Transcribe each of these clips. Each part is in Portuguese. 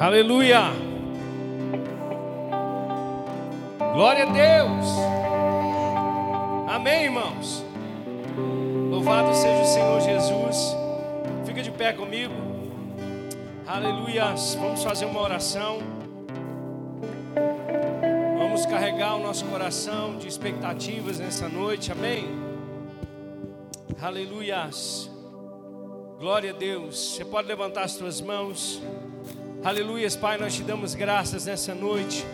Aleluia. Glória a Deus. Amém, irmãos. Louvado seja o Senhor Jesus. Fica de pé comigo. Aleluia. Vamos fazer uma oração. Vamos carregar o nosso coração de expectativas nessa noite. Amém. Aleluias. Glória a Deus. Você pode levantar as suas mãos. Aleluias, Pai, nós te damos graças nessa noite.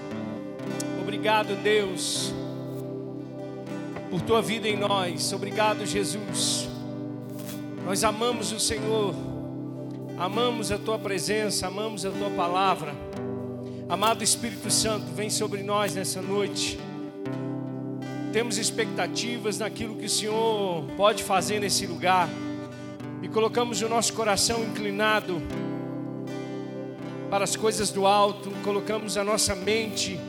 Obrigado, Deus, por tua vida em nós. Obrigado, Jesus. Nós amamos o Senhor, amamos a tua presença, amamos a tua palavra. Amado Espírito Santo, vem sobre nós nessa noite. Temos expectativas naquilo que o Senhor pode fazer nesse lugar. E colocamos o nosso coração inclinado para as coisas do alto, colocamos a nossa mente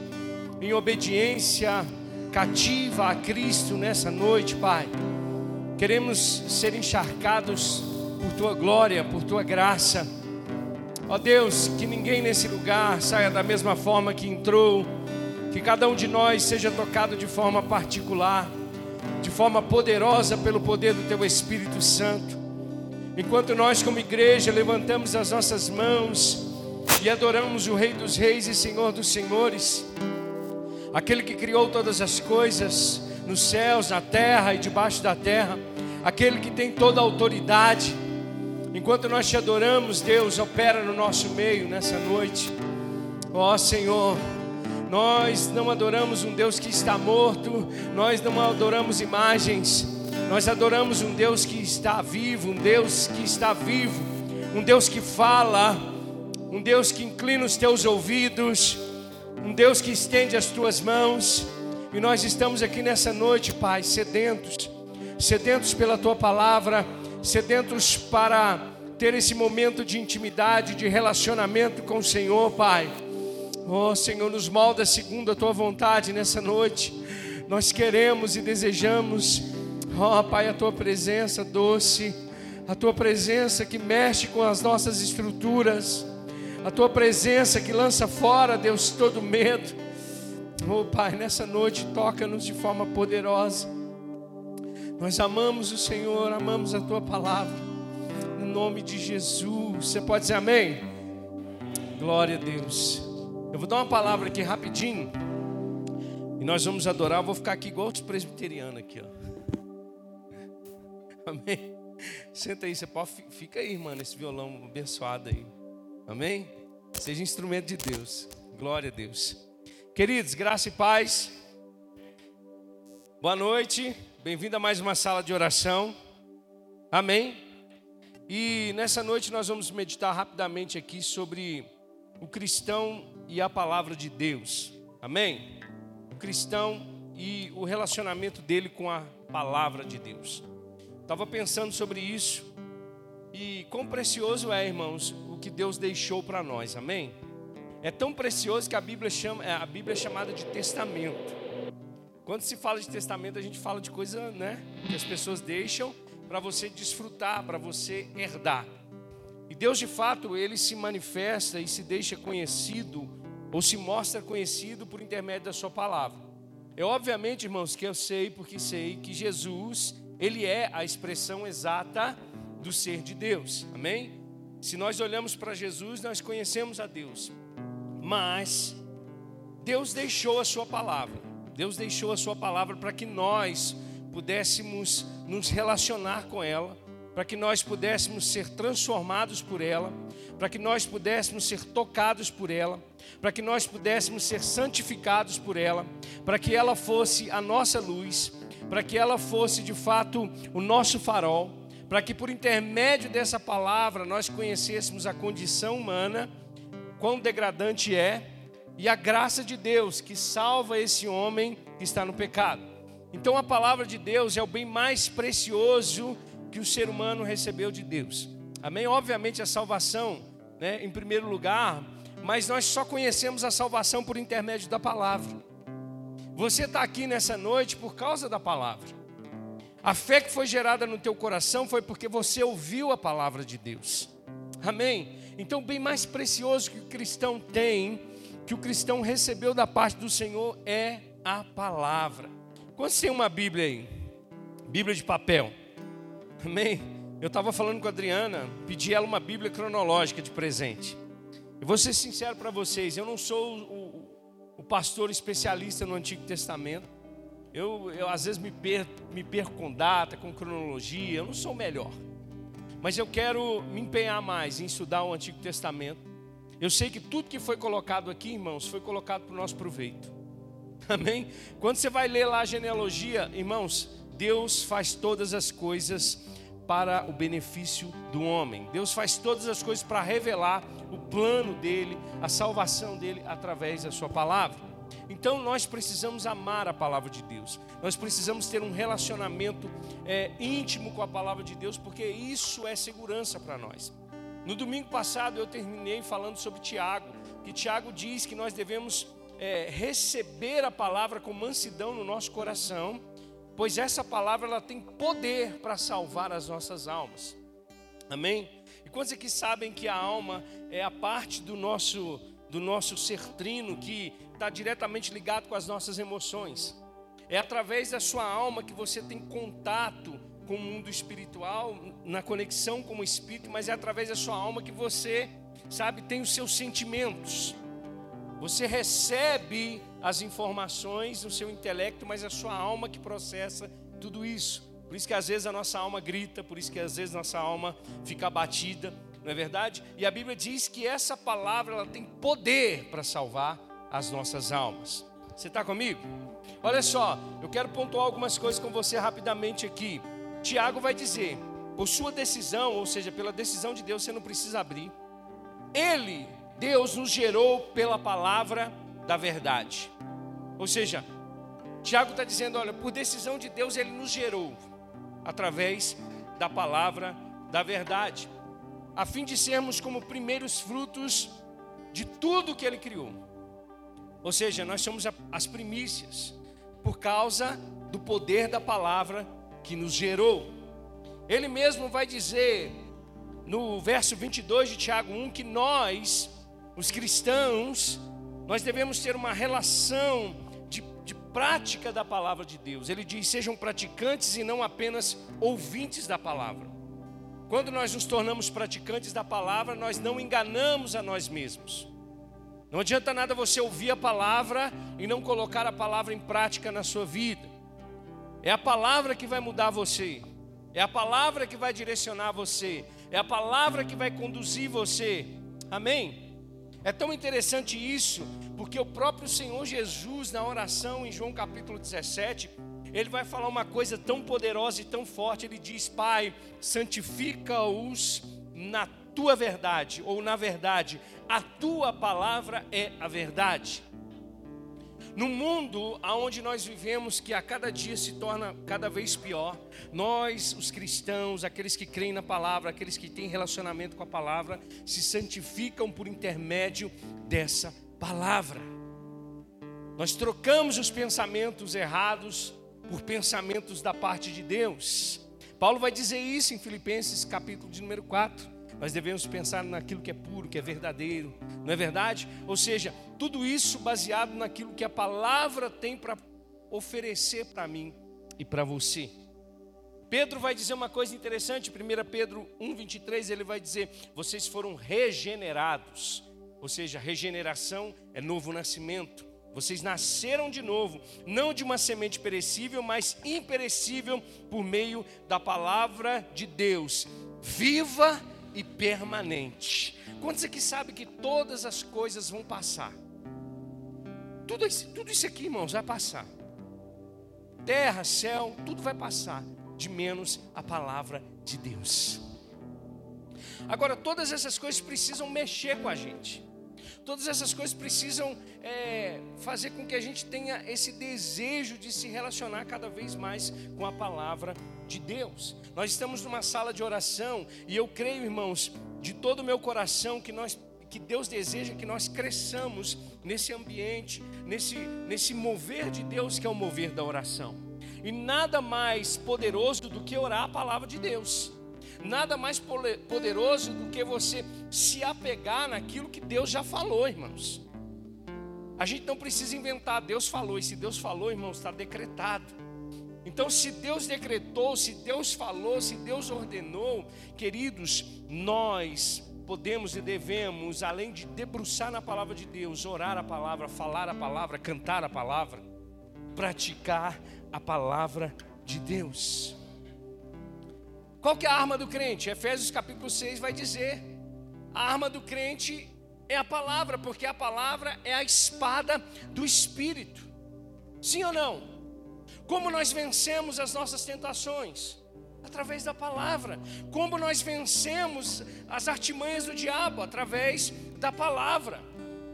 em obediência cativa a Cristo nessa noite, Pai. Queremos ser encharcados por tua glória, por tua graça. Ó Deus, que ninguém nesse lugar saia da mesma forma que entrou, que cada um de nós seja tocado de forma particular, de forma poderosa pelo poder do teu Espírito Santo. Enquanto nós, como igreja, levantamos as nossas mãos, e adoramos o Rei dos Reis e Senhor dos Senhores, aquele que criou todas as coisas nos céus, na terra e debaixo da terra, aquele que tem toda a autoridade. Enquanto nós te adoramos, Deus opera no nosso meio nessa noite. Ó oh, Senhor, nós não adoramos um Deus que está morto, nós não adoramos imagens, nós adoramos um Deus que está vivo, um Deus que está vivo, um Deus que fala um Deus que inclina os teus ouvidos, um Deus que estende as tuas mãos. E nós estamos aqui nessa noite, Pai, sedentos, sedentos pela tua palavra, sedentos para ter esse momento de intimidade, de relacionamento com o Senhor, Pai. Oh, Senhor, nos molda segundo a tua vontade nessa noite. Nós queremos e desejamos, oh, Pai, a tua presença doce, a tua presença que mexe com as nossas estruturas a tua presença que lança fora, Deus, todo medo. Oh Pai, nessa noite toca-nos de forma poderosa. Nós amamos o Senhor, amamos a tua palavra. No nome de Jesus. Você pode dizer amém? Glória a Deus. Eu vou dar uma palavra aqui rapidinho. E nós vamos adorar. Eu vou ficar aqui igual os presbiterianos aqui, ó. Amém. Senta aí, você pode fica aí, mano, esse violão abençoado aí. Amém? Seja instrumento de Deus. Glória a Deus. Queridos, graça e paz. Boa noite. Bem-vindo a mais uma sala de oração. Amém. E nessa noite nós vamos meditar rapidamente aqui sobre o cristão e a palavra de Deus. Amém? O cristão e o relacionamento dele com a palavra de Deus. Estava pensando sobre isso e quão precioso é, irmãos, o que Deus deixou para nós, amém? É tão precioso que a Bíblia, chama, é, a Bíblia é chamada de testamento. Quando se fala de testamento, a gente fala de coisa né, que as pessoas deixam para você desfrutar, para você herdar. E Deus, de fato, ele se manifesta e se deixa conhecido, ou se mostra conhecido por intermédio da Sua palavra. É obviamente, irmãos, que eu sei, porque sei que Jesus, ele é a expressão exata do ser de Deus. Amém? Se nós olhamos para Jesus, nós conhecemos a Deus. Mas Deus deixou a sua palavra. Deus deixou a sua palavra para que nós pudéssemos nos relacionar com ela, para que nós pudéssemos ser transformados por ela, para que nós pudéssemos ser tocados por ela, para que nós pudéssemos ser santificados por ela, para que ela fosse a nossa luz, para que ela fosse de fato o nosso farol para que por intermédio dessa palavra nós conhecêssemos a condição humana, quão degradante é, e a graça de Deus que salva esse homem que está no pecado. Então a palavra de Deus é o bem mais precioso que o ser humano recebeu de Deus. Amém? Obviamente a salvação, né, em primeiro lugar, mas nós só conhecemos a salvação por intermédio da palavra. Você está aqui nessa noite por causa da palavra. A fé que foi gerada no teu coração foi porque você ouviu a palavra de Deus. Amém. Então, bem mais precioso que o cristão tem, que o cristão recebeu da parte do Senhor, é a palavra. Quantos tem uma Bíblia aí? Bíblia de papel. Amém? Eu estava falando com a Adriana, pedi ela uma Bíblia cronológica de presente. Eu vou ser sincero para vocês, eu não sou o, o, o, pastor especialista no Antigo Testamento. Eu, eu às vezes me perco, me perco com data, com cronologia, eu não sou o melhor. Mas eu quero me empenhar mais em estudar o Antigo Testamento. Eu sei que tudo que foi colocado aqui, irmãos, foi colocado para o nosso proveito. Amém? Quando você vai ler lá a genealogia, irmãos, Deus faz todas as coisas para o benefício do homem. Deus faz todas as coisas para revelar o plano dele, a salvação dele através da sua palavra. Então nós precisamos amar a palavra de Deus. Nós precisamos ter um relacionamento é, íntimo com a palavra de Deus, porque isso é segurança para nós. No domingo passado eu terminei falando sobre Tiago, que Tiago diz que nós devemos é, receber a palavra com mansidão no nosso coração pois essa palavra ela tem poder para salvar as nossas almas. Amém? E quantos aqui sabem que a alma é a parte do nosso do nosso ser trino que está diretamente ligado com as nossas emoções? É através da sua alma que você tem contato com o mundo espiritual, na conexão com o espírito, mas é através da sua alma que você, sabe, tem os seus sentimentos. Você recebe as informações no seu intelecto, mas é a sua alma que processa tudo isso. Por isso que às vezes a nossa alma grita, por isso que às vezes nossa alma fica abatida, não é verdade? E a Bíblia diz que essa palavra ela tem poder para salvar as nossas almas. Você está comigo? Olha só, eu quero pontuar algumas coisas com você rapidamente aqui. Tiago vai dizer: por sua decisão, ou seja, pela decisão de Deus, você não precisa abrir. Ele, Deus, nos gerou pela palavra da verdade. Ou seja, Tiago está dizendo: olha, por decisão de Deus, ele nos gerou através da palavra da verdade, a fim de sermos como primeiros frutos de tudo que ele criou. Ou seja, nós somos as primícias por causa do poder da palavra que nos gerou. Ele mesmo vai dizer no verso 22 de Tiago 1 que nós, os cristãos, nós devemos ter uma relação de, de prática da palavra de Deus. Ele diz: sejam praticantes e não apenas ouvintes da palavra. Quando nós nos tornamos praticantes da palavra, nós não enganamos a nós mesmos. Não adianta nada você ouvir a palavra e não colocar a palavra em prática na sua vida. É a palavra que vai mudar você. É a palavra que vai direcionar você. É a palavra que vai conduzir você. Amém? É tão interessante isso, porque o próprio Senhor Jesus, na oração em João capítulo 17, ele vai falar uma coisa tão poderosa e tão forte. Ele diz: Pai, santifica-os na tua verdade, ou na verdade, a tua palavra é a verdade. No mundo onde nós vivemos, que a cada dia se torna cada vez pior, nós, os cristãos, aqueles que creem na palavra, aqueles que têm relacionamento com a palavra, se santificam por intermédio dessa palavra. Nós trocamos os pensamentos errados por pensamentos da parte de Deus. Paulo vai dizer isso em Filipenses capítulo de número 4. Nós devemos pensar naquilo que é puro, que é verdadeiro, não é verdade? Ou seja, tudo isso baseado naquilo que a palavra tem para oferecer para mim e para você. Pedro vai dizer uma coisa interessante, 1 Pedro 1,23, ele vai dizer: vocês foram regenerados, ou seja, regeneração é novo nascimento. Vocês nasceram de novo, não de uma semente perecível, mas imperecível, por meio da palavra de Deus, viva e permanente. Quantos aqui sabe que todas as coisas vão passar? Tudo isso, tudo isso aqui, irmãos, vai passar. Terra, céu, tudo vai passar, de menos a palavra de Deus. Agora, todas essas coisas precisam mexer com a gente. Todas essas coisas precisam é, fazer com que a gente tenha esse desejo de se relacionar cada vez mais com a palavra de Deus. Nós estamos numa sala de oração e eu creio, irmãos, de todo o meu coração que nós que Deus deseja que nós cresçamos nesse ambiente, nesse nesse mover de Deus que é o mover da oração. E nada mais poderoso do que orar a palavra de Deus. Nada mais poderoso do que você se apegar naquilo que Deus já falou, irmãos. A gente não precisa inventar, Deus falou, e se Deus falou, irmãos, está decretado. Então, se Deus decretou, se Deus falou, se Deus ordenou, queridos, nós podemos e devemos, além de debruçar na palavra de Deus, orar a palavra, falar a palavra, cantar a palavra, praticar a palavra de Deus. Qual que é a arma do crente? Efésios capítulo 6 vai dizer: a arma do crente é a palavra, porque a palavra é a espada do espírito. Sim ou não? Como nós vencemos as nossas tentações? Através da palavra. Como nós vencemos as artimanhas do diabo? Através da palavra.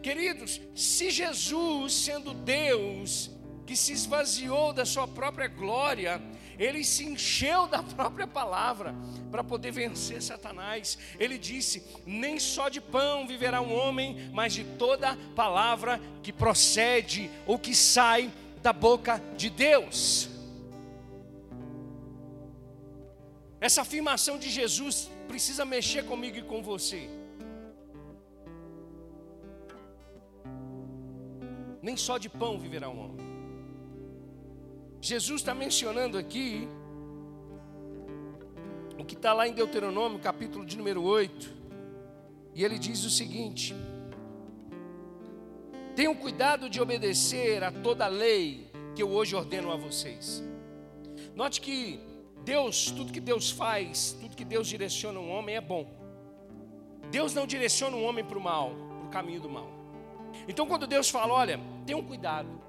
Queridos, se Jesus, sendo Deus, que se esvaziou da sua própria glória, ele se encheu da própria palavra para poder vencer Satanás. Ele disse: Nem só de pão viverá um homem, mas de toda palavra que procede ou que sai da boca de Deus. Essa afirmação de Jesus precisa mexer comigo e com você. Nem só de pão viverá um homem. Jesus está mencionando aqui o que está lá em Deuteronômio, capítulo de número 8, e ele diz o seguinte: Tenham cuidado de obedecer a toda a lei que eu hoje ordeno a vocês. Note que Deus, tudo que Deus faz, tudo que Deus direciona um homem é bom. Deus não direciona um homem para o mal, para o caminho do mal. Então, quando Deus fala, olha, tenham cuidado,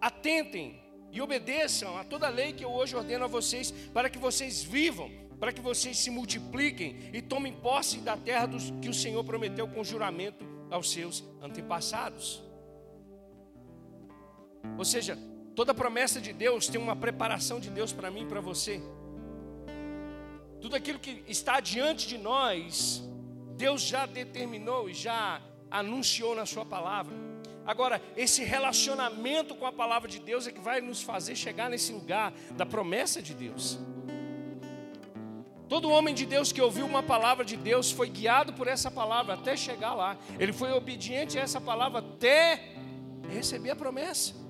atentem e obedeçam a toda a lei que eu hoje ordeno a vocês, para que vocês vivam, para que vocês se multipliquem e tomem posse da terra dos, que o Senhor prometeu com juramento aos seus antepassados. Ou seja, toda promessa de Deus tem uma preparação de Deus para mim e para você. Tudo aquilo que está diante de nós, Deus já determinou e já anunciou na Sua palavra. Agora, esse relacionamento com a palavra de Deus é que vai nos fazer chegar nesse lugar da promessa de Deus. Todo homem de Deus que ouviu uma palavra de Deus foi guiado por essa palavra até chegar lá. Ele foi obediente a essa palavra até receber a promessa.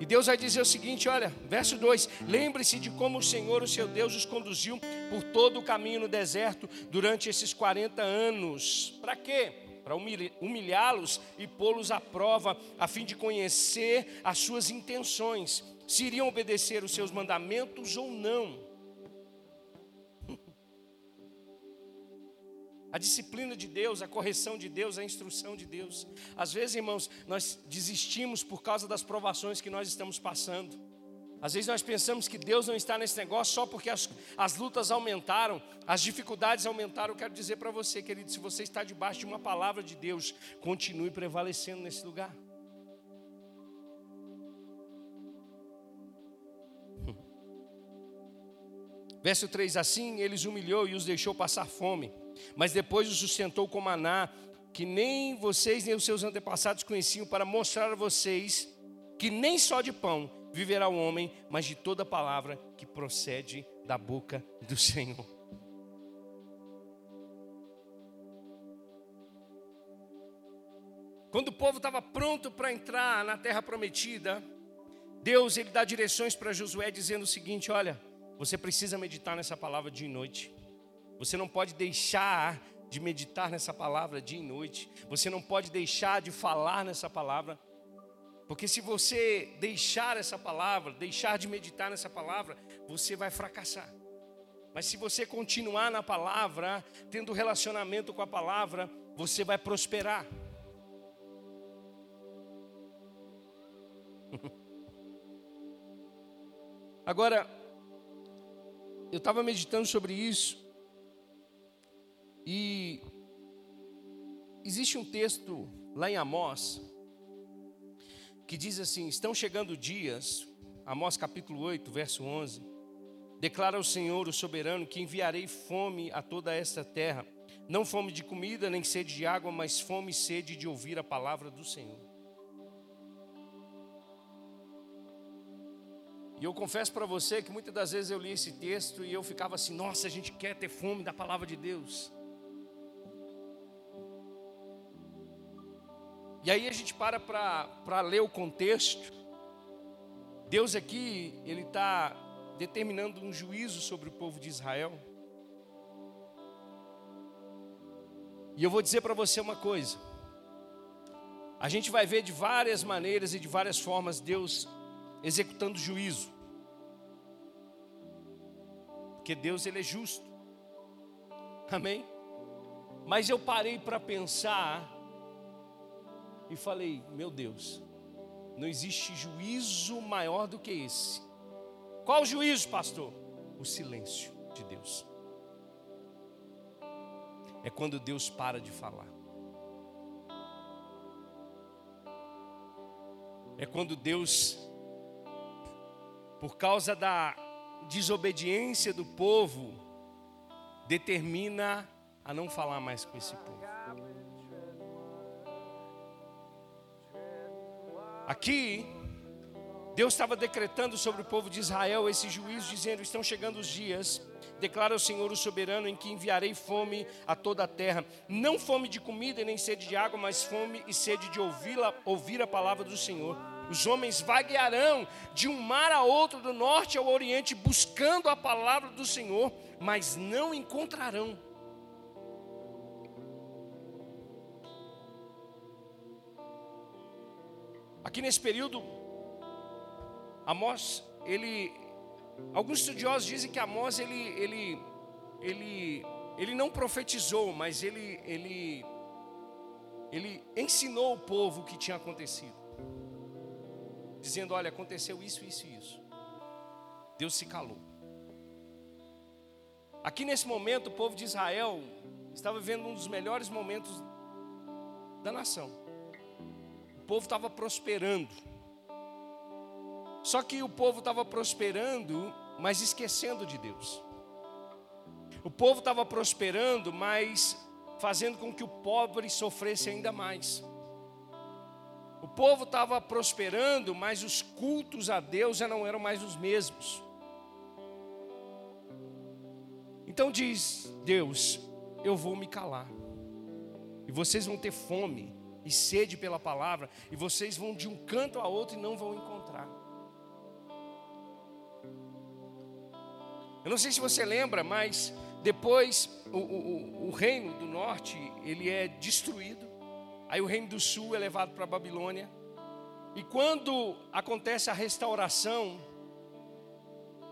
E Deus vai dizer o seguinte: olha, verso 2: Lembre-se de como o Senhor, o seu Deus, os conduziu por todo o caminho no deserto durante esses 40 anos. Para quê? Para humilhá-los e pô-los à prova, a fim de conhecer as suas intenções, se iriam obedecer os seus mandamentos ou não. A disciplina de Deus, a correção de Deus, a instrução de Deus. Às vezes, irmãos, nós desistimos por causa das provações que nós estamos passando. Às vezes nós pensamos que Deus não está nesse negócio só porque as, as lutas aumentaram, as dificuldades aumentaram. Eu quero dizer para você, querido, se você está debaixo de uma palavra de Deus, continue prevalecendo nesse lugar. Verso 3: Assim ele os humilhou e os deixou passar fome mas depois o sustentou com maná, que nem vocês nem os seus antepassados conheciam, para mostrar a vocês que nem só de pão viverá o homem, mas de toda palavra que procede da boca do Senhor. Quando o povo estava pronto para entrar na terra prometida, Deus ele dá direções para Josué dizendo o seguinte: olha, você precisa meditar nessa palavra dia e noite. Você não pode deixar de meditar nessa palavra dia e noite. Você não pode deixar de falar nessa palavra. Porque se você deixar essa palavra, deixar de meditar nessa palavra, você vai fracassar. Mas se você continuar na palavra, tendo relacionamento com a palavra, você vai prosperar. Agora, eu estava meditando sobre isso. E existe um texto lá em Amós que diz assim: Estão chegando dias, Amós capítulo 8, verso 11. Declara o Senhor, o soberano, que enviarei fome a toda esta terra, não fome de comida, nem sede de água, mas fome e sede de ouvir a palavra do Senhor. E eu confesso para você que muitas das vezes eu li esse texto e eu ficava assim: nossa, a gente quer ter fome da palavra de Deus. E aí a gente para para ler o contexto. Deus aqui, Ele está determinando um juízo sobre o povo de Israel. E eu vou dizer para você uma coisa. A gente vai ver de várias maneiras e de várias formas Deus executando juízo. Porque Deus ele é justo. Amém? Mas eu parei para pensar e falei: "Meu Deus, não existe juízo maior do que esse". Qual juízo, pastor? O silêncio de Deus. É quando Deus para de falar. É quando Deus, por causa da desobediência do povo, determina a não falar mais com esse povo. Aqui, Deus estava decretando sobre o povo de Israel esse juízo, dizendo: Estão chegando os dias, declara o Senhor o soberano, em que enviarei fome a toda a terra. Não fome de comida nem sede de água, mas fome e sede de ouvir a, ouvir a palavra do Senhor. Os homens vaguearão de um mar a outro, do norte ao oriente, buscando a palavra do Senhor, mas não encontrarão. Aqui nesse período, Amós, ele, alguns estudiosos dizem que Amós ele, ele, ele, ele não profetizou, mas ele, ele, ele ensinou o povo o que tinha acontecido dizendo: Olha, aconteceu isso, isso e isso. Deus se calou. Aqui nesse momento, o povo de Israel estava vivendo um dos melhores momentos da nação. Povo estava prosperando. Só que o povo estava prosperando, mas esquecendo de Deus. O povo estava prosperando, mas fazendo com que o pobre sofresse ainda mais. O povo estava prosperando, mas os cultos a Deus já não eram mais os mesmos. Então diz Deus: Eu vou me calar, e vocês vão ter fome e sede pela palavra, e vocês vão de um canto a outro e não vão encontrar. Eu não sei se você lembra, mas depois o, o, o reino do norte ele é destruído. Aí o reino do sul é levado para a Babilônia. E quando acontece a restauração,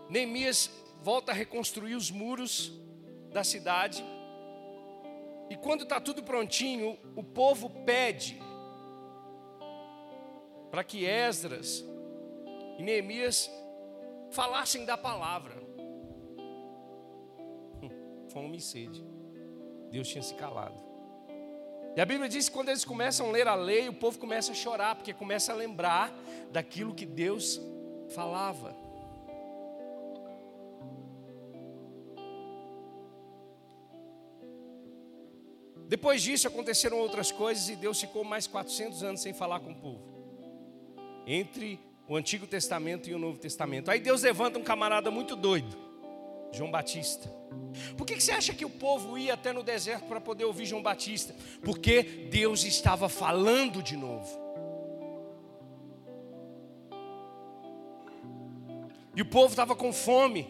Neemias volta a reconstruir os muros da cidade. E quando está tudo prontinho, o povo pede para que Esdras e Neemias falassem da palavra. Hum, fome e sede. Deus tinha se calado. E a Bíblia diz que quando eles começam a ler a lei, o povo começa a chorar, porque começa a lembrar daquilo que Deus falava. Depois disso aconteceram outras coisas e Deus ficou mais 400 anos sem falar com o povo. Entre o Antigo Testamento e o Novo Testamento. Aí Deus levanta um camarada muito doido, João Batista. Por que você acha que o povo ia até no deserto para poder ouvir João Batista? Porque Deus estava falando de novo. E o povo estava com fome.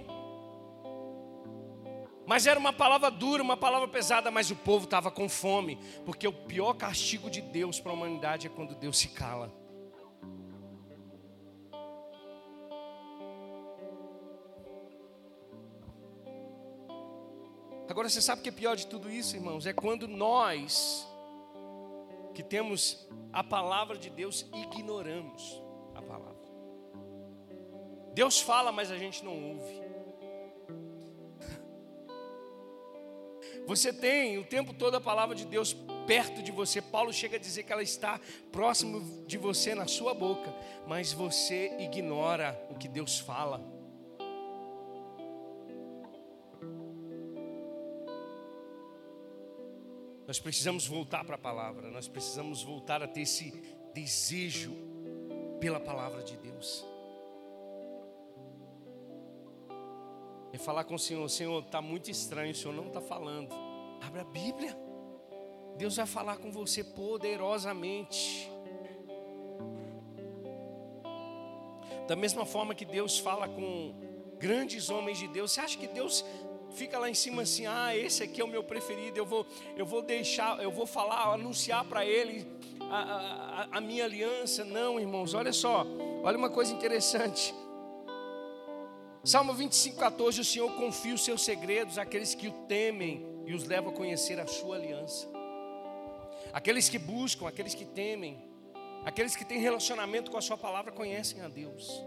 Mas era uma palavra dura, uma palavra pesada, mas o povo estava com fome. Porque o pior castigo de Deus para a humanidade é quando Deus se cala. Agora você sabe o que é pior de tudo isso, irmãos? É quando nós, que temos a palavra de Deus, ignoramos a palavra. Deus fala, mas a gente não ouve. Você tem o tempo todo a palavra de Deus perto de você. Paulo chega a dizer que ela está próximo de você, na sua boca, mas você ignora o que Deus fala. Nós precisamos voltar para a palavra, nós precisamos voltar a ter esse desejo pela palavra de Deus. E falar com o Senhor: Senhor, está muito estranho, o Senhor não está falando. Abra a Bíblia. Deus vai falar com você poderosamente. Da mesma forma que Deus fala com grandes homens de Deus, você acha que Deus fica lá em cima assim, ah, esse aqui é o meu preferido, eu vou, eu vou deixar, eu vou falar, anunciar para ele a, a, a minha aliança. Não, irmãos, olha só, olha uma coisa interessante. Salmo 25, 14: O Senhor confia os seus segredos àqueles que o temem e os leva a conhecer a sua aliança. Aqueles que buscam, aqueles que temem, aqueles que têm relacionamento com a Sua palavra conhecem a Deus.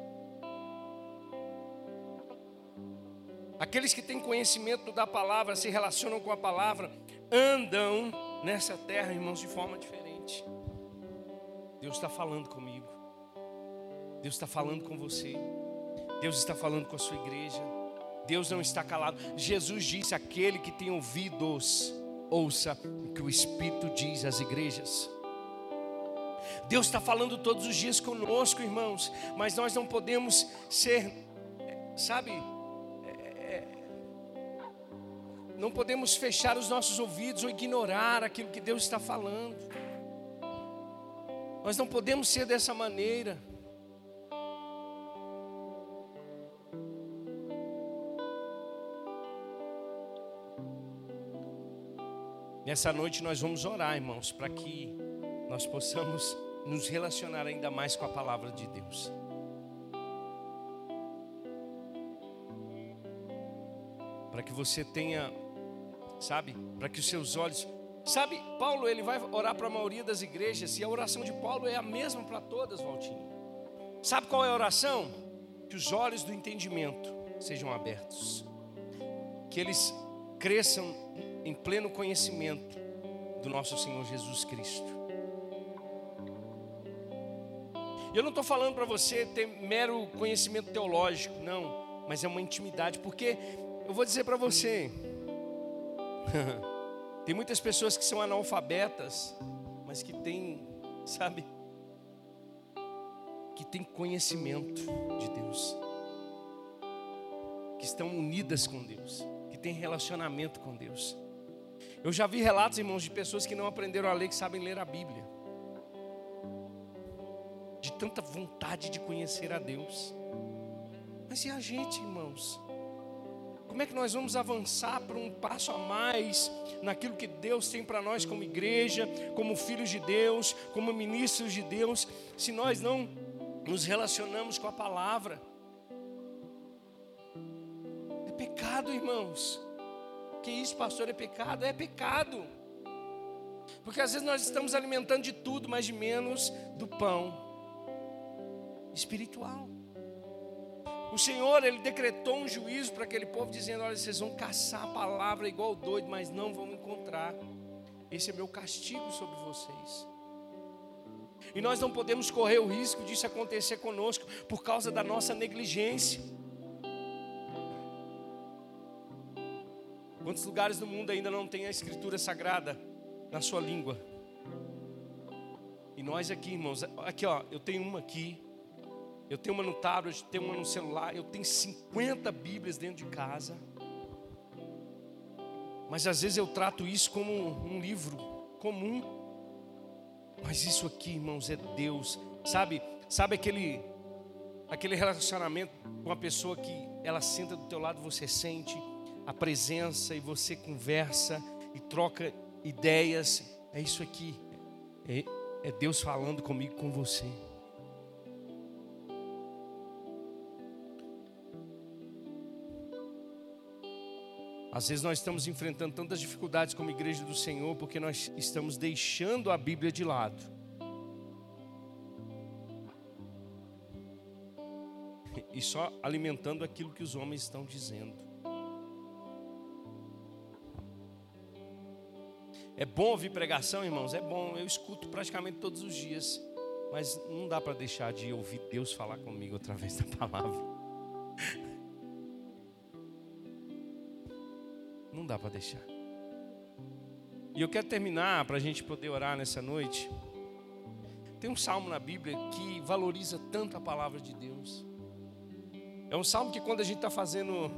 Aqueles que têm conhecimento da palavra, se relacionam com a palavra, andam nessa terra, irmãos, de forma diferente. Deus está falando comigo, Deus está falando com você, Deus está falando com a sua igreja, Deus não está calado. Jesus disse: aquele que tem ouvidos, ouça o que o Espírito diz às igrejas. Deus está falando todos os dias conosco, irmãos, mas nós não podemos ser, sabe, não podemos fechar os nossos ouvidos ou ignorar aquilo que Deus está falando. Nós não podemos ser dessa maneira. Nessa noite nós vamos orar, irmãos, para que nós possamos nos relacionar ainda mais com a palavra de Deus. Para que você tenha sabe? Para que os seus olhos. Sabe, Paulo ele vai orar para a maioria das igrejas e a oração de Paulo é a mesma para todas, Valtinho. Sabe qual é a oração? Que os olhos do entendimento sejam abertos, que eles cresçam em pleno conhecimento do nosso Senhor Jesus Cristo. Eu não estou falando para você ter mero conhecimento teológico, não, mas é uma intimidade, porque eu vou dizer para você, Tem muitas pessoas que são analfabetas, mas que têm, sabe, que têm conhecimento de Deus, que estão unidas com Deus, que têm relacionamento com Deus. Eu já vi relatos, irmãos, de pessoas que não aprenderam a ler, que sabem ler a Bíblia, de tanta vontade de conhecer a Deus. Mas e a gente, irmãos? Como é que nós vamos avançar para um passo a mais naquilo que Deus tem para nós como igreja, como filhos de Deus, como ministros de Deus, se nós não nos relacionamos com a palavra? É pecado, irmãos. Que isso, pastor, é pecado? É pecado. Porque às vezes nós estamos alimentando de tudo, mas de menos do pão espiritual. O Senhor, Ele decretou um juízo para aquele povo, dizendo: Olha, vocês vão caçar a palavra igual doido, mas não vão encontrar. Esse é meu castigo sobre vocês. E nós não podemos correr o risco disso acontecer conosco por causa da nossa negligência. Quantos lugares do mundo ainda não tem a escritura sagrada na sua língua? E nós aqui, irmãos, aqui ó, eu tenho uma aqui, eu tenho uma no tablet, tenho uma no celular, eu tenho 50 Bíblias dentro de casa. Mas às vezes eu trato isso como um livro comum. Mas isso aqui, irmãos, é Deus. Sabe? Sabe aquele aquele relacionamento com a pessoa que ela senta do teu lado, você sente a presença e você conversa e troca ideias. É isso aqui. É, é Deus falando comigo, com você. Às vezes nós estamos enfrentando tantas dificuldades como igreja do Senhor porque nós estamos deixando a Bíblia de lado. E só alimentando aquilo que os homens estão dizendo. É bom ouvir pregação, irmãos? É bom, eu escuto praticamente todos os dias. Mas não dá para deixar de ouvir Deus falar comigo através da palavra. Não dá para deixar. E eu quero terminar para a gente poder orar nessa noite. Tem um salmo na Bíblia que valoriza tanto a palavra de Deus. É um salmo que quando a gente está fazendo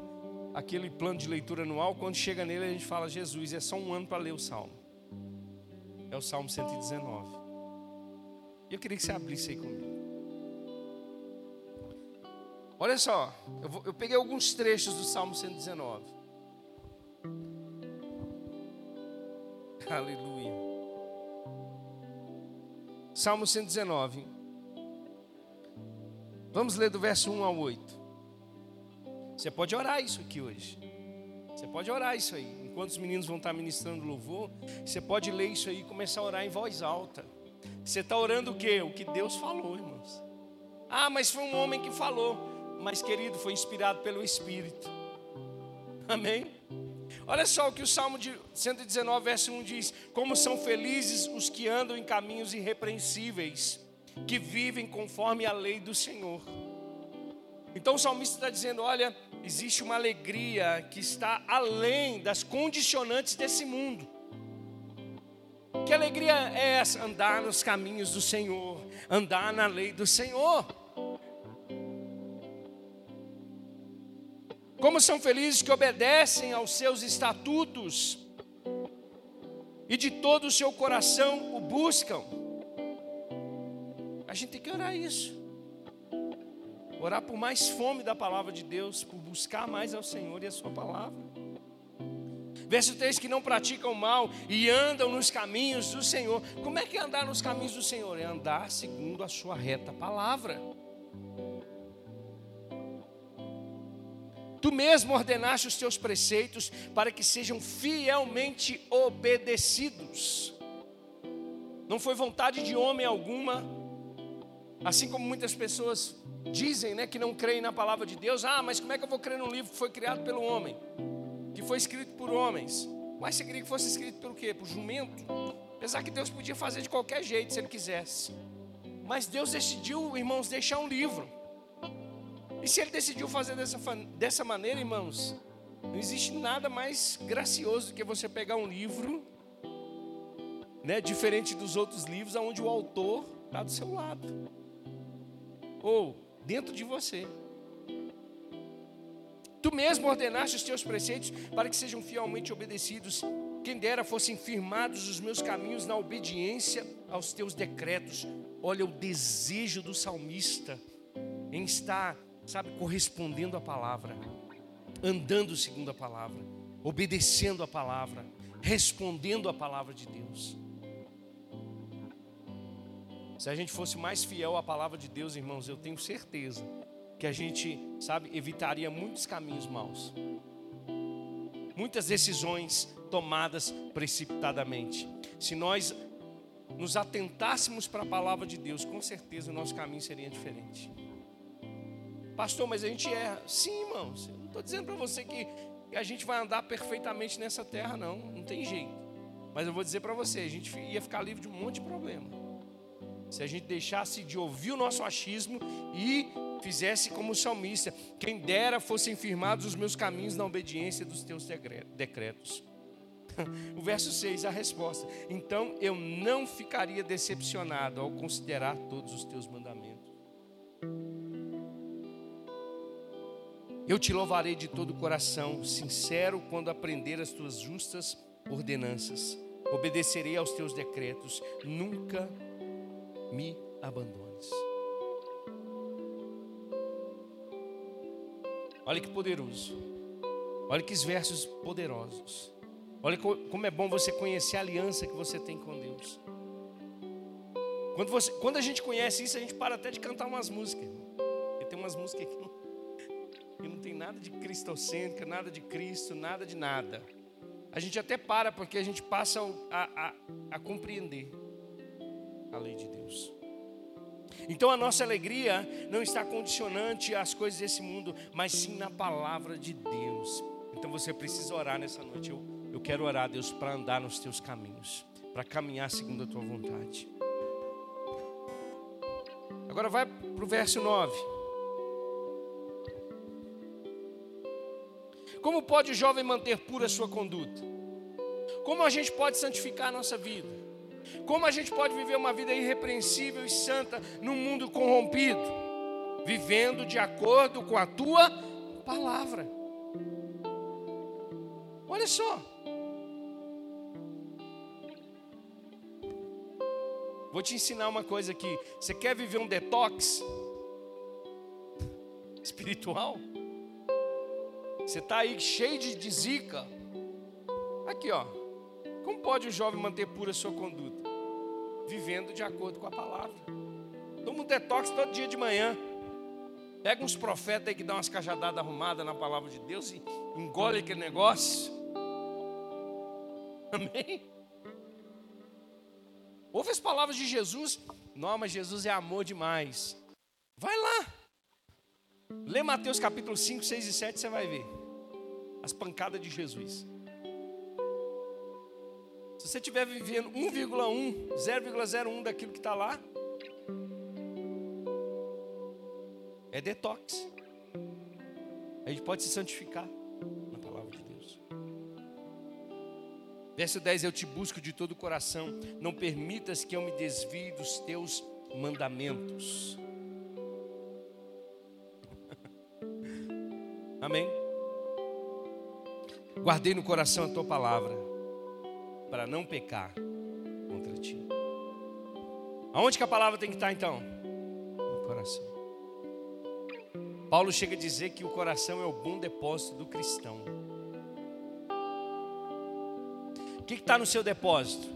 aquele plano de leitura anual, quando chega nele a gente fala, Jesus, é só um ano para ler o Salmo. É o Salmo 119. E eu queria que você abrisse aí comigo. Olha só, eu, vou, eu peguei alguns trechos do Salmo 119. Aleluia. Salmo 119. Vamos ler do verso 1 ao 8. Você pode orar isso aqui hoje. Você pode orar isso aí. Enquanto os meninos vão estar ministrando louvor, você pode ler isso aí e começar a orar em voz alta. Você está orando o quê? O que Deus falou, irmãos. Ah, mas foi um homem que falou. Mas, querido, foi inspirado pelo Espírito. Amém? Olha só o que o Salmo de 119, verso 1 diz: Como são felizes os que andam em caminhos irrepreensíveis, que vivem conforme a lei do Senhor. Então o salmista está dizendo: olha, existe uma alegria que está além das condicionantes desse mundo. Que alegria é essa? Andar nos caminhos do Senhor, andar na lei do Senhor. Como são felizes que obedecem aos seus estatutos e de todo o seu coração o buscam. A gente tem que orar isso. Orar por mais fome da palavra de Deus, por buscar mais ao Senhor e a Sua palavra. Verso 3: que não praticam mal e andam nos caminhos do Senhor. Como é que é andar nos caminhos do Senhor? É andar segundo a Sua reta palavra. Tu mesmo ordenaste os teus preceitos para que sejam fielmente obedecidos. Não foi vontade de homem alguma, assim como muitas pessoas dizem né, que não creem na palavra de Deus. Ah, mas como é que eu vou crer num livro que foi criado pelo homem? Que foi escrito por homens? Mas você queria que fosse escrito pelo quê? Por jumento? Apesar que Deus podia fazer de qualquer jeito se Ele quisesse. Mas Deus decidiu, irmãos, deixar um livro. E se Ele decidiu fazer dessa, dessa maneira, irmãos, não existe nada mais gracioso do que você pegar um livro, né, diferente dos outros livros, onde o autor está do seu lado. Ou dentro de você. Tu mesmo ordenaste os teus preceitos para que sejam fielmente obedecidos. Quem dera fossem firmados os meus caminhos na obediência aos teus decretos. Olha o desejo do salmista em estar, sabe, correspondendo à palavra, andando segundo a palavra, obedecendo a palavra, respondendo à palavra de Deus. Se a gente fosse mais fiel à palavra de Deus, irmãos, eu tenho certeza que a gente, sabe, evitaria muitos caminhos maus. Muitas decisões tomadas precipitadamente. Se nós nos atentássemos para a palavra de Deus, com certeza o nosso caminho seria diferente. Pastor, mas a gente erra. Sim, irmãos. Eu não estou dizendo para você que a gente vai andar perfeitamente nessa terra, não. Não tem jeito. Mas eu vou dizer para você, a gente ia ficar livre de um monte de problema se a gente deixasse de ouvir o nosso achismo e fizesse como o salmista: quem dera fossem firmados os meus caminhos na obediência dos teus decretos. O verso 6, a resposta. Então eu não ficaria decepcionado ao considerar todos os teus mandamentos. Eu te louvarei de todo o coração, sincero, quando aprender as tuas justas ordenanças. Obedecerei aos teus decretos, nunca me abandones. Olha que poderoso. Olha que versos poderosos. Olha como é bom você conhecer a aliança que você tem com Deus. Quando, você, quando a gente conhece isso, a gente para até de cantar umas músicas. Porque tem umas músicas que não, que não tem nada de cristocêntrica, nada de Cristo, nada de nada. A gente até para porque a gente passa a, a, a compreender a lei de Deus. Então a nossa alegria não está condicionante às coisas desse mundo, mas sim na palavra de Deus. Então você precisa orar nessa noite. Eu, eu quero orar, Deus, para andar nos teus caminhos, para caminhar segundo a tua vontade. Agora vai para o verso 9. Como pode o jovem manter pura sua conduta? Como a gente pode santificar a nossa vida? Como a gente pode viver uma vida irrepreensível e santa num mundo corrompido? Vivendo de acordo com a tua palavra. Olha só. Vou te ensinar uma coisa aqui. Você quer viver um detox espiritual? Você está aí cheio de, de zica. Aqui, ó. Como pode o jovem manter pura sua conduta? Vivendo de acordo com a palavra. Toma um detox todo dia de manhã. Pega uns profetas aí que dão umas cajadadas arrumadas na palavra de Deus e engole aquele negócio. Amém? Ouve as palavras de Jesus. Não, mas Jesus é amor demais. Vai lá. Lê Mateus capítulo 5, 6 e 7, você vai ver. As pancadas de Jesus. Se você estiver vivendo 1,1, 0,01 daquilo que está lá, é detox. A gente pode se santificar na palavra de Deus. Verso 10: Eu te busco de todo o coração, não permitas que eu me desvie dos teus mandamentos. Amém? Guardei no coração a tua palavra para não pecar contra ti. Aonde que a palavra tem que estar então? No coração. Paulo chega a dizer que o coração é o bom depósito do cristão. O que está no seu depósito?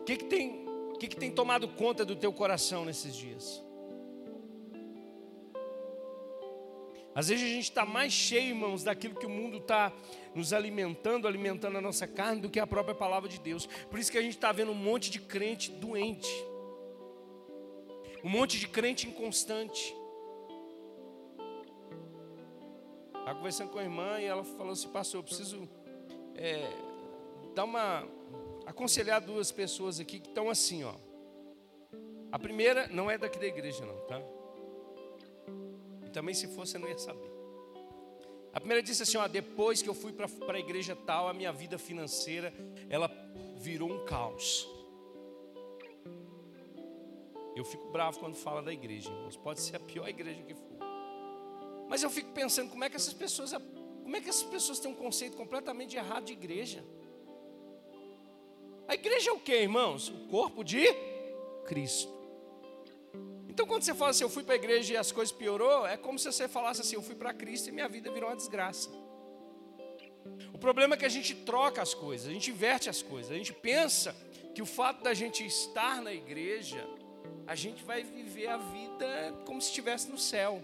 O que, que, tem, o que, que tem tomado conta do teu coração nesses dias? Às vezes a gente está mais cheio, irmãos, daquilo que o mundo está nos alimentando, alimentando a nossa carne, do que a própria palavra de Deus. Por isso que a gente está vendo um monte de crente doente, um monte de crente inconstante. Estava conversando com a irmã e ela falou assim: Pastor, eu preciso é, dar uma. aconselhar duas pessoas aqui que estão assim, ó. A primeira não é daqui da igreja, não, tá? Também se fosse, eu não ia saber. A primeira disse assim: ó, depois que eu fui para a igreja tal, a minha vida financeira ela virou um caos. Eu fico bravo quando fala da igreja, irmãos. Pode ser a pior igreja que for. Mas eu fico pensando como é que essas pessoas, como é que essas pessoas têm um conceito completamente errado de igreja. A igreja é o que, irmãos? O corpo de Cristo. Então, quando você fala assim, eu fui para a igreja e as coisas piorou, é como se você falasse assim, eu fui para Cristo e minha vida virou uma desgraça. O problema é que a gente troca as coisas, a gente inverte as coisas, a gente pensa que o fato da gente estar na igreja, a gente vai viver a vida como se estivesse no céu.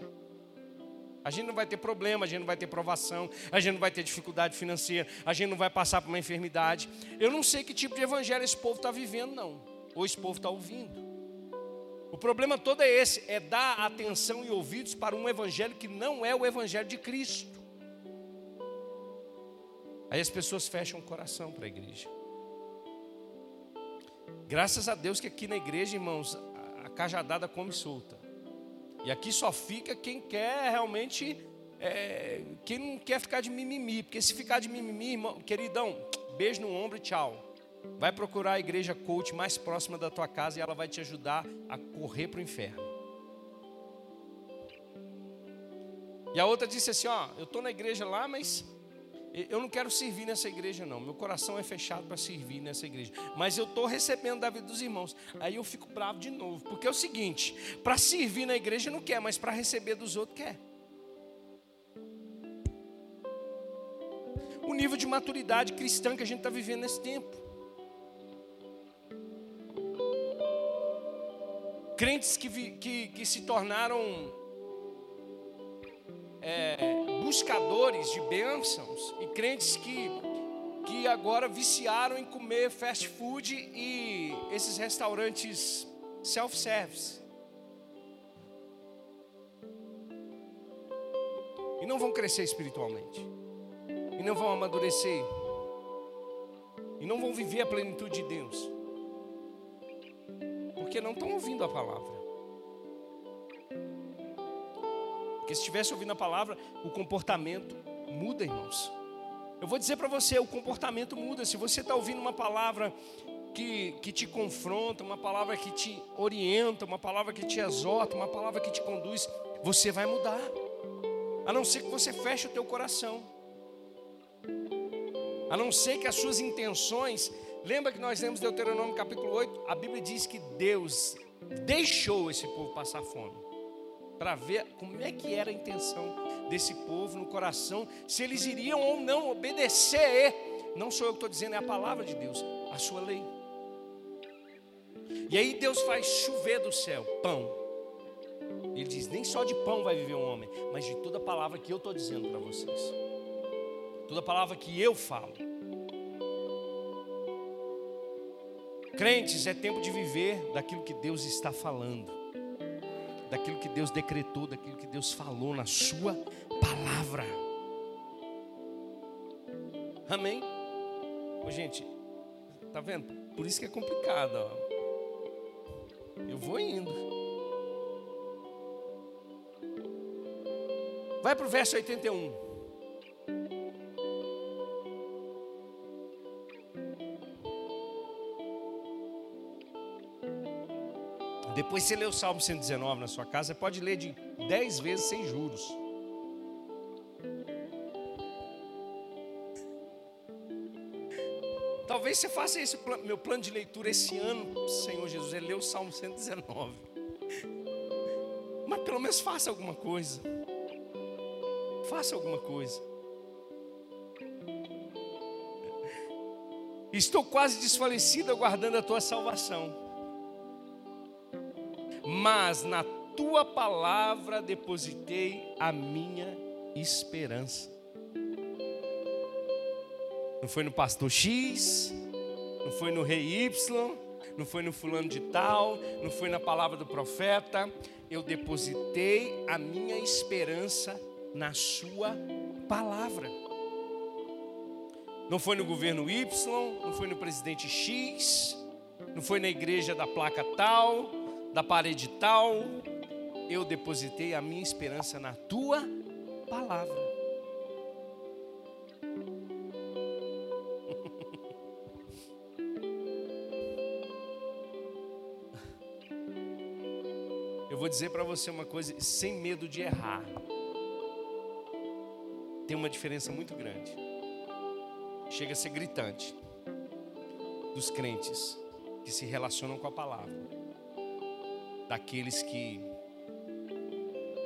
A gente não vai ter problema, a gente não vai ter provação, a gente não vai ter dificuldade financeira, a gente não vai passar por uma enfermidade. Eu não sei que tipo de evangelho esse povo está vivendo, não. Ou esse povo está ouvindo. O problema todo é esse: é dar atenção e ouvidos para um evangelho que não é o evangelho de Cristo. Aí as pessoas fecham o coração para a igreja. Graças a Deus que aqui na igreja, irmãos, a cajadada come solta. E aqui só fica quem quer realmente, é, quem não quer ficar de mimimi. Porque se ficar de mimimi, irmão, queridão, beijo no ombro e tchau. Vai procurar a igreja coach mais próxima da tua casa e ela vai te ajudar a correr para o inferno. E a outra disse assim: Ó, eu estou na igreja lá, mas eu não quero servir nessa igreja, não. Meu coração é fechado para servir nessa igreja. Mas eu estou recebendo da vida dos irmãos. Aí eu fico bravo de novo. Porque é o seguinte: para servir na igreja não quer, mas para receber dos outros quer. O nível de maturidade cristã que a gente está vivendo nesse tempo. Crentes que, que, que se tornaram é, buscadores de bênçãos e crentes que, que agora viciaram em comer fast food e esses restaurantes self-service. E não vão crescer espiritualmente, e não vão amadurecer, e não vão viver a plenitude de Deus porque não estão ouvindo a palavra. Porque se estivesse ouvindo a palavra, o comportamento muda, irmãos. Eu vou dizer para você, o comportamento muda. Se você está ouvindo uma palavra que, que te confronta, uma palavra que te orienta, uma palavra que te exorta, uma palavra que te conduz, você vai mudar. A não ser que você feche o teu coração. A não ser que as suas intenções. Lembra que nós lemos Deuteronômio capítulo 8? A Bíblia diz que Deus deixou esse povo passar fome. Para ver como é que era a intenção desse povo no coração, se eles iriam ou não obedecer. Não sou eu que estou dizendo, é a palavra de Deus, a sua lei. E aí Deus faz chover do céu pão. Ele diz: nem só de pão vai viver um homem, mas de toda palavra que eu estou dizendo para vocês. Toda palavra que eu falo. Crentes, é tempo de viver daquilo que Deus está falando, daquilo que Deus decretou, daquilo que Deus falou na Sua palavra. Amém? Ô, gente, tá vendo? Por isso que é complicado. Ó. Eu vou indo. Vai para o verso 81. Depois você lê o Salmo 119 na sua casa, pode ler de 10 vezes sem juros. Talvez você faça esse meu plano de leitura esse ano, Senhor Jesus, é ler o Salmo 119. Mas pelo menos faça alguma coisa. Faça alguma coisa. Estou quase desfalecido aguardando a tua salvação. Mas na tua palavra depositei a minha esperança. Não foi no pastor X, não foi no rei Y, não foi no fulano de tal, não foi na palavra do profeta. Eu depositei a minha esperança na sua palavra. Não foi no governo Y, não foi no presidente X, não foi na igreja da placa tal, da parede tal. Eu depositei a minha esperança na tua palavra. vou dizer para você uma coisa, sem medo de errar. Tem uma diferença muito grande. Chega a ser gritante. Dos crentes que se relacionam com a palavra. Daqueles que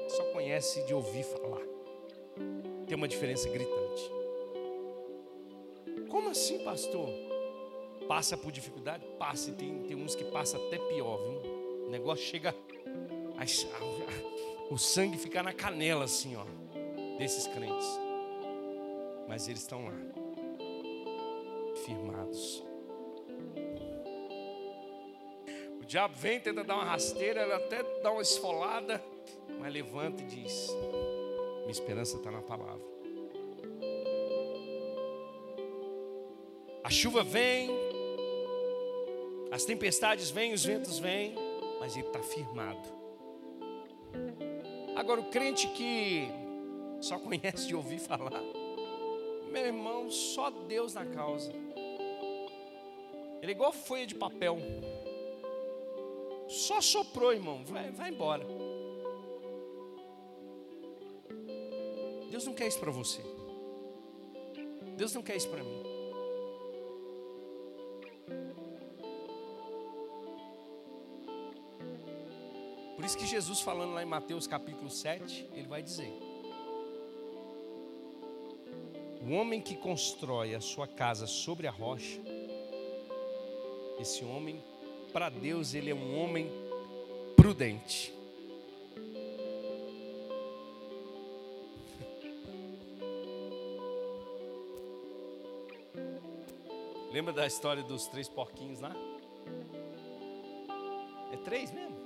só conhecem de ouvir falar. Tem uma diferença gritante. Como assim, pastor? Passa por dificuldade? Passa, e tem, tem uns que passam até pior, viu? O negócio chega o sangue fica na canela assim, ó, desses crentes. Mas eles estão lá, firmados. Diabo vem, tenta dar uma rasteira, ele até dá uma esfolada, mas levanta e diz: Minha esperança está na palavra. A chuva vem, as tempestades vêm, os ventos vêm, mas ele está firmado. Agora, o crente que só conhece de ouvir falar, meu irmão, só Deus na causa. Ele é igual folha de papel. Só soprou, irmão, vai, vai embora. Deus não quer isso para você. Deus não quer isso para mim. Por isso que Jesus, falando lá em Mateus capítulo 7, ele vai dizer: O homem que constrói a sua casa sobre a rocha, esse homem, para Deus, ele é um homem prudente. Lembra da história dos três porquinhos lá? É três mesmo?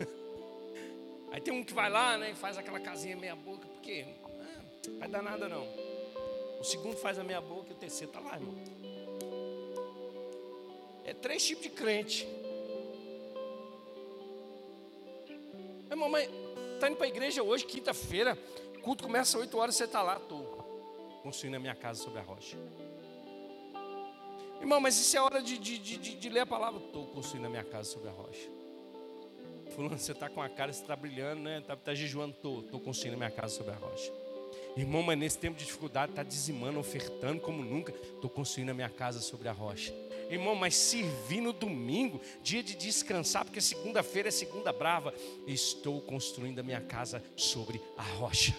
Aí tem um que vai lá, né, faz aquela casinha meia boca, porque ah, vai dar nada não. O segundo faz a meia boca e o terceiro está lá, irmão. É três tipos de crente. Mas tá indo para a igreja hoje, quinta-feira, culto começa às 8 horas, você está lá, estou construindo a minha casa sobre a rocha. Irmão, mas isso é hora de, de, de, de ler a palavra. Estou construindo a minha casa sobre a rocha. Fulano, você está com a cara, você está brilhando, né? Está tá jejuando, estou tô, tô construindo minha casa sobre a rocha. Irmão, mas nesse tempo de dificuldade, está dizimando, ofertando como nunca. Estou construindo a minha casa sobre a rocha. Irmão, mas servir no domingo, dia de descansar, porque segunda-feira é segunda brava. Estou construindo a minha casa sobre a rocha.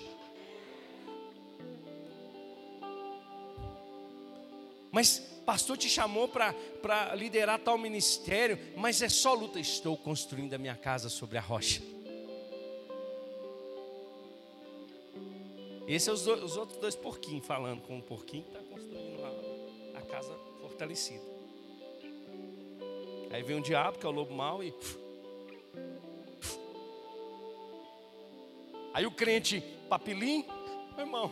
Mas pastor te chamou para liderar tal ministério, mas é só luta. Estou construindo a minha casa sobre a rocha. Esse é os, os outros dois porquinhos falando com o porquinho que está construindo lá a casa fortalecida. Aí vem o diabo, que é o lobo mau, e. Aí o crente papilim, meu irmão,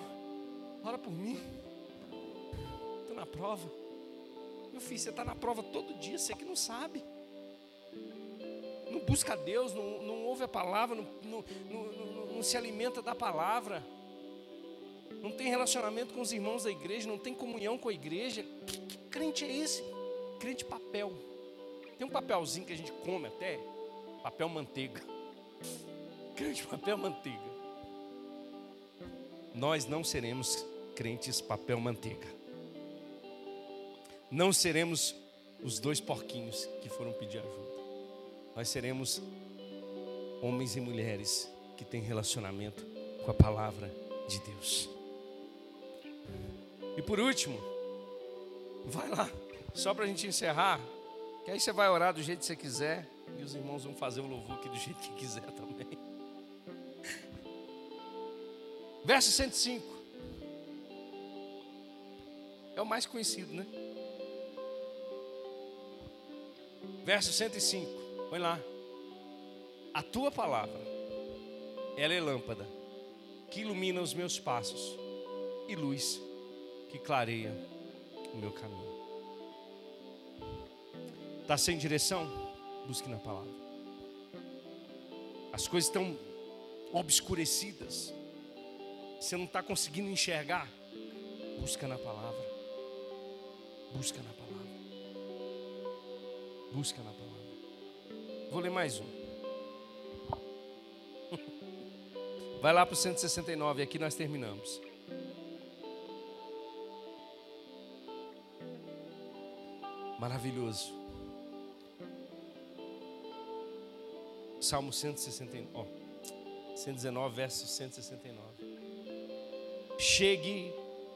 ora por mim. Estou na prova. Meu filho, você está na prova todo dia, você que não sabe. Não busca Deus, não, não ouve a palavra, não, não, não, não se alimenta da palavra não tem relacionamento com os irmãos da igreja, não tem comunhão com a igreja. Que, que crente é esse? Crente papel. Tem um papelzinho que a gente come até, papel manteiga. Crente papel manteiga. Nós não seremos crentes papel manteiga. Não seremos os dois porquinhos que foram pedir ajuda. Nós seremos homens e mulheres que têm relacionamento com a palavra de Deus. E por último, vai lá, só para a gente encerrar, que aí você vai orar do jeito que você quiser, e os irmãos vão fazer o louvor aqui do jeito que quiser também. Verso 105. É o mais conhecido, né? Verso 105. Põe lá. A tua palavra, ela é lâmpada que ilumina os meus passos e luz que clareia o meu caminho. Está sem direção? Busque na palavra. As coisas estão obscurecidas. Você não está conseguindo enxergar? Busca na palavra. Busca na palavra. Busca na palavra. Vou ler mais um. Vai lá para o 169, aqui nós terminamos. Maravilhoso. Salmo 169, ó, 119, verso 169. Chegue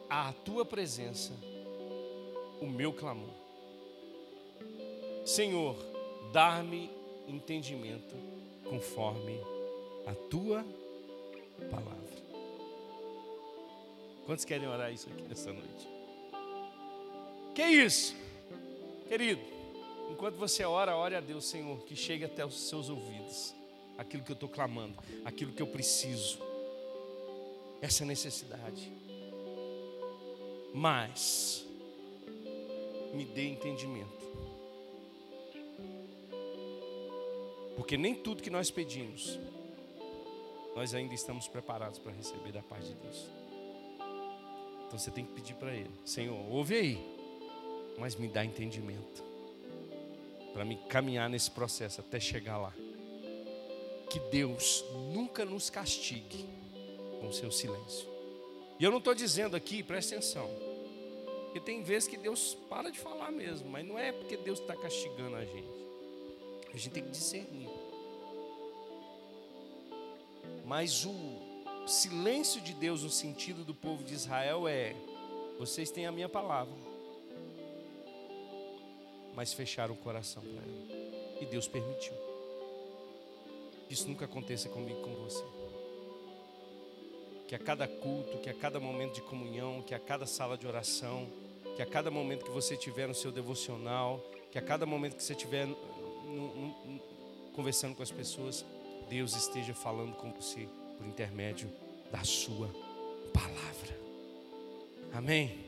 à tua presença o meu clamor. Senhor, dá-me entendimento conforme a tua palavra. Quantos querem orar isso aqui nessa noite? Que isso? Querido, enquanto você ora, ore a Deus, Senhor, que chegue até os seus ouvidos aquilo que eu estou clamando, aquilo que eu preciso, essa necessidade. Mas, me dê entendimento. Porque nem tudo que nós pedimos, nós ainda estamos preparados para receber da parte de Deus. Então você tem que pedir para Ele: Senhor, ouve aí mas me dá entendimento para me caminhar nesse processo até chegar lá. Que Deus nunca nos castigue com seu silêncio. E eu não estou dizendo aqui, presta atenção, que tem vezes que Deus para de falar mesmo, mas não é porque Deus está castigando a gente. A gente tem que discernir. Mas o silêncio de Deus no sentido do povo de Israel é: vocês têm a minha palavra mas fecharam o coração para ela. E Deus permitiu. Isso nunca aconteça comigo com você. Que a cada culto, que a cada momento de comunhão, que a cada sala de oração, que a cada momento que você tiver no seu devocional, que a cada momento que você tiver no, no, no, conversando com as pessoas, Deus esteja falando com você por intermédio da sua palavra. Amém?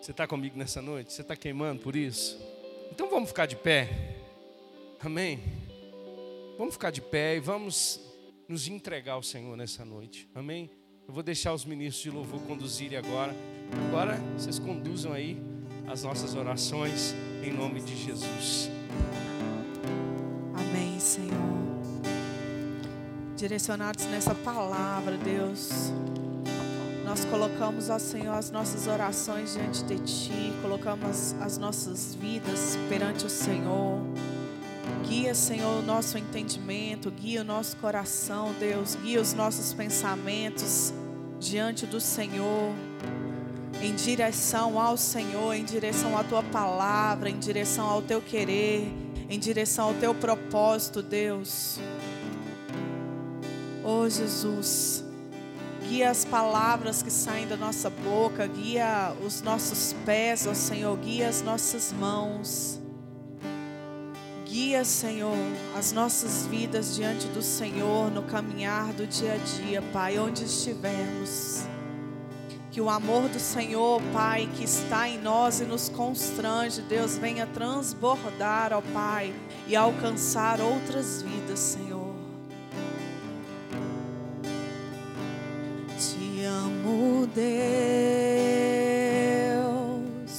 Você está comigo nessa noite? Você está queimando por isso? Então vamos ficar de pé. Amém. Vamos ficar de pé e vamos nos entregar ao Senhor nessa noite. Amém. Eu vou deixar os ministros de louvor conduzirem agora. Agora vocês conduzam aí as nossas orações em nome de Jesus. Amém, Senhor. Direcionados nessa palavra, Deus. Nós colocamos, ó Senhor, as nossas orações diante de Ti, colocamos as nossas vidas perante o Senhor. Guia, Senhor, o nosso entendimento, guia o nosso coração, Deus, guia os nossos pensamentos diante do Senhor, em direção ao Senhor, em direção à Tua palavra, em direção ao Teu querer, em direção ao Teu propósito, Deus. Oh Jesus, guia as palavras que saem da nossa boca, guia os nossos pés, ó Senhor, guia as nossas mãos. Guia, Senhor, as nossas vidas diante do Senhor no caminhar do dia a dia, Pai, onde estivermos. Que o amor do Senhor, Pai, que está em nós e nos constrange, Deus, venha transbordar, ó Pai, e alcançar outras vidas, Senhor. poder.